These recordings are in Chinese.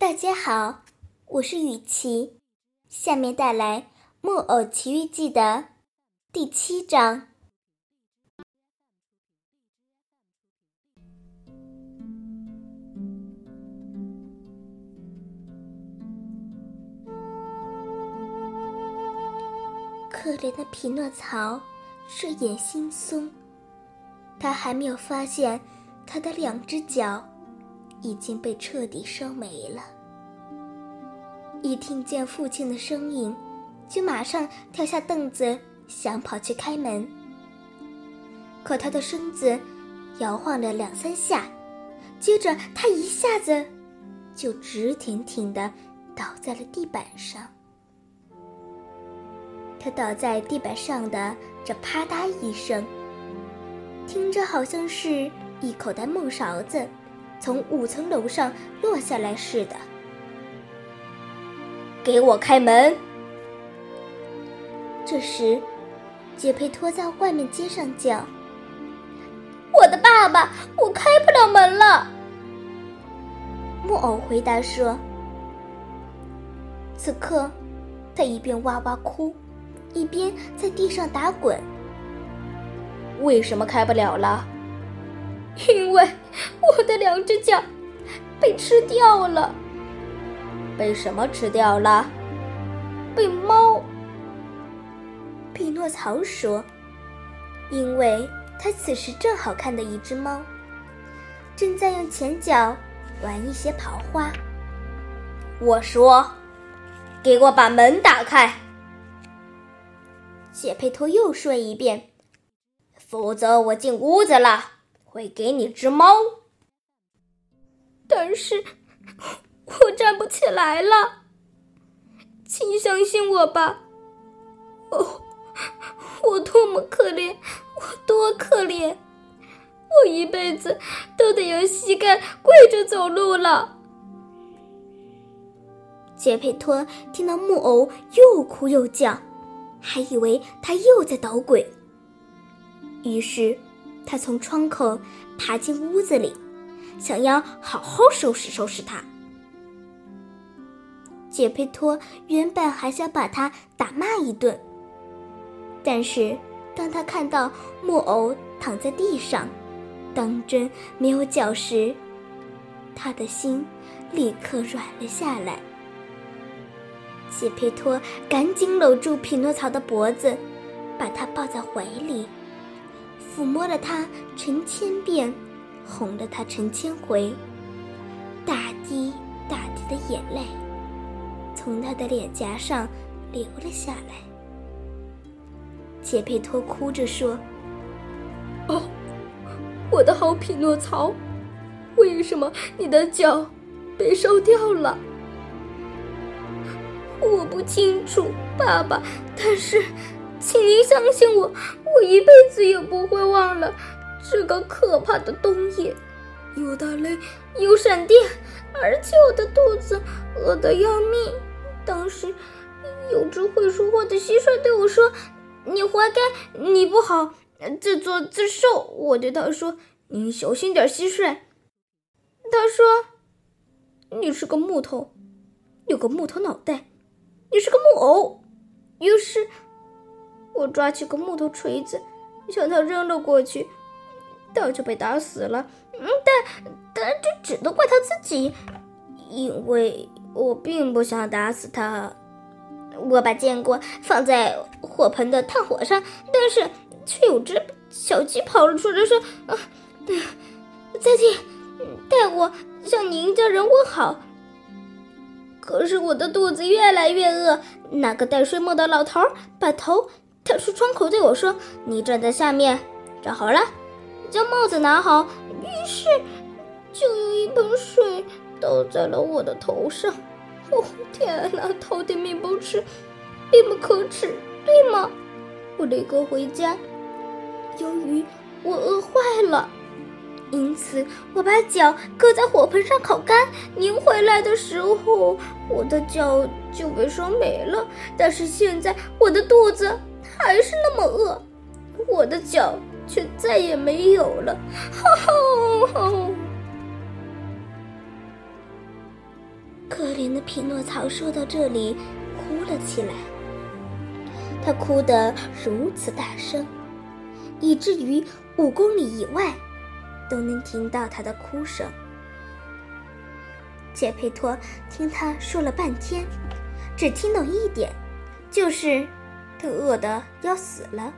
大家好，我是雨琪，下面带来《木偶奇遇记》的第七章。可怜的匹诺曹睡眼惺忪，他还没有发现他的两只脚。已经被彻底烧没了。一听见父亲的声音，就马上跳下凳子，想跑去开门。可他的身子摇晃了两三下，接着他一下子就直挺挺的倒在了地板上。他倒在地板上的这啪嗒一声，听着好像是一口袋木勺子。从五层楼上落下来似的。给我开门！这时，杰佩托在外面街上叫：“我的爸爸，我开不了门了。”木偶回答说：“此刻，他一边哇哇哭，一边在地上打滚。为什么开不了了？”因为我的两只脚被吃掉了。被什么吃掉了？被猫。匹诺曹说：“因为他此时正好看到一只猫，正在用前脚玩一些刨花。”我说：“给我把门打开。”谢佩托又说一遍：“否则我进屋子了。”会给你只猫，但是我站不起来了。请相信我吧，哦，我多么可怜，我多可怜，我一辈子都得用膝盖跪着走路了。杰佩托听到木偶又哭又叫，还以为他又在捣鬼，于是。他从窗口爬进屋子里，想要好好收拾收拾他。杰佩托原本还想把他打骂一顿，但是当他看到木偶躺在地上，当真没有脚时，他的心立刻软了下来。杰佩托赶紧搂住匹诺曹的脖子，把他抱在怀里。抚摸了他成千遍，哄了他成千回，大滴大滴的眼泪从他的脸颊上流了下来。杰佩托哭着说：“哦，我的好匹诺曹，为什么你的脚被烧掉了？我不清楚，爸爸，但是……”请您相信我，我一辈子也不会忘了这个可怕的冬夜，有打雷，有闪电，而且我的肚子饿得要命。当时有只会说话的蟋蟀对我说：“你活该，你不好，自作自受。”我对他说：“你小心点，蟋蟀。”他说：“你是个木头，有个木头脑袋，你是个木偶。”于是。我抓起个木头锤子，向他扔了过去，他就被打死了。嗯，但但这只能怪他自己，因为我并不想打死他。我把坚果放在火盆的炭火上，但是却有只小鸡跑了出来，说：“啊，再见，代我向您家人问好。”可是我的肚子越来越饿，那个戴睡帽的老头把头。跳出窗口对我说：“你站在下面，站好了，将帽子拿好。”于是，就有一盆水倒在了我的头上。哦，天哪！偷点面包吃，并不可耻，对吗？我立刻回家。由于我饿坏了，因此我把脚搁在火盆上烤干。您回来的时候，我的脚就被烧没了。但是现在，我的肚子……还是那么饿，我的脚却再也没有了。吼吼可怜的匹诺曹说到这里，哭了起来。他哭得如此大声，以至于五公里以外都能听到他的哭声。杰佩托听他说了半天，只听懂一点，就是他饿得要死了。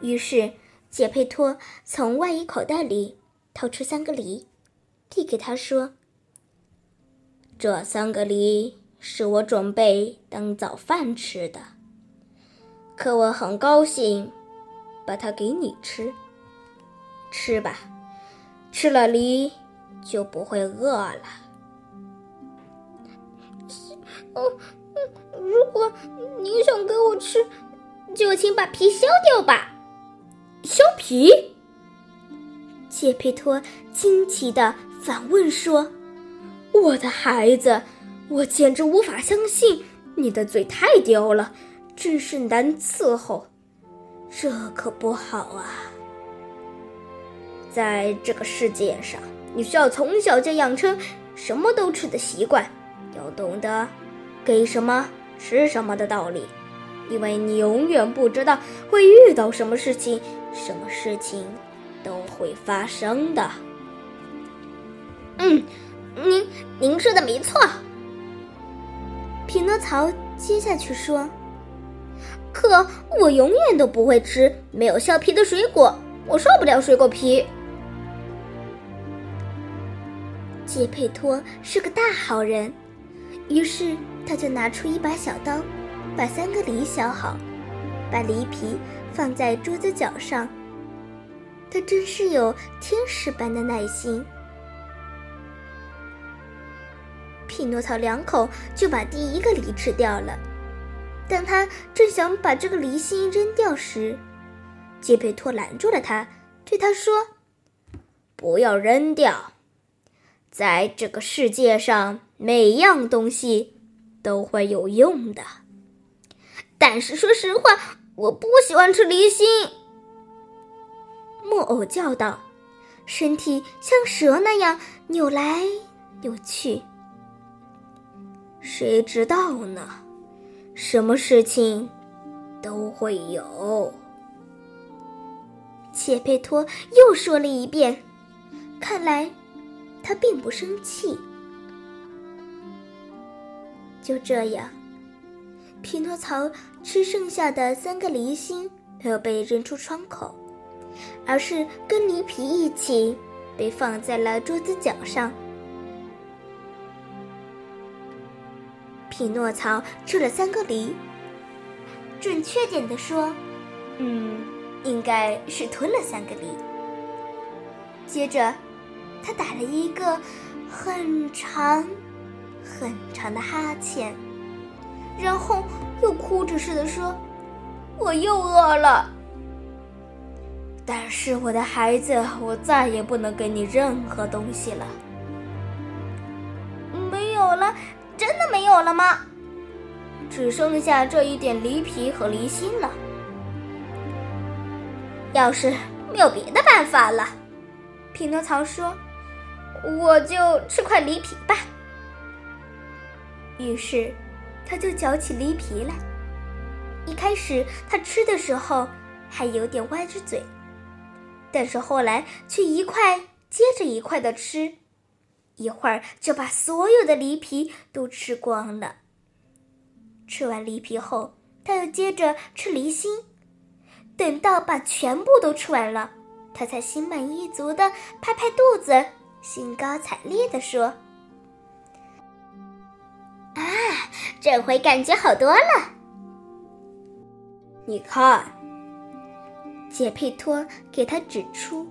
于是，杰佩托从外衣口袋里掏出三个梨，递给他说：“这三个梨是我准备当早饭吃的，可我很高兴把它给你吃。吃吧，吃了梨。”就不会饿了。哦，如果您想给我吃，就请把皮削掉吧。削皮？杰佩托惊奇的反问说：“我的孩子，我简直无法相信你的嘴太刁了，真是难伺候。这可不好啊，在这个世界上。”你需要从小就养成什么都吃的习惯，要懂得给什么吃什么的道理，因为你永远不知道会遇到什么事情，什么事情都会发生的。嗯，您您说的没错。匹诺曹接下去说：“可我永远都不会吃没有削皮的水果，我受不了水果皮。”杰佩托是个大好人，于是他就拿出一把小刀，把三个梨削好，把梨皮放在桌子角上。他真是有天使般的耐心。匹诺曹两口就把第一个梨吃掉了。当他正想把这个梨心扔掉时，杰佩托拦住了他，对他说：“不要扔掉。”在这个世界上，每样东西都会有用的。但是说实话，我不喜欢吃梨心。木偶叫道，身体像蛇那样扭来扭去。谁知道呢？什么事情都会有。切佩托又说了一遍，看来。他并不生气。就这样，匹诺曹吃剩下的三个梨心没有被扔出窗口，而是跟梨皮一起被放在了桌子角上。匹诺曹吃了三个梨，准确点的说，嗯，应该是吞了三个梨。接着。他打了一个很长、很长的哈欠，然后又哭着似的说：“我又饿了。”但是我的孩子，我再也不能给你任何东西了。没有了，真的没有了吗？只剩下这一点梨皮和梨心了。要是没有别的办法了，匹诺曹说。我就吃块梨皮吧。于是，他就嚼起梨皮来。一开始，他吃的时候还有点歪着嘴，但是后来却一块接着一块的吃，一会儿就把所有的梨皮都吃光了。吃完梨皮后，他又接着吃梨心，等到把全部都吃完了，他才心满意足的拍拍肚子。兴高采烈地说：“这回感觉好多了。你看，杰佩托给他指出，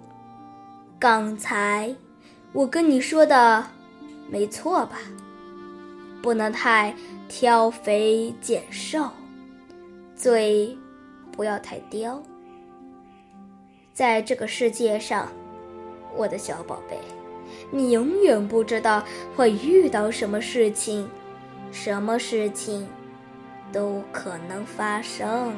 刚才我跟你说的没错吧？不能太挑肥拣瘦，嘴不要太刁。在这个世界上，我的小宝贝。”你永远不知道会遇到什么事情，什么事情都可能发生。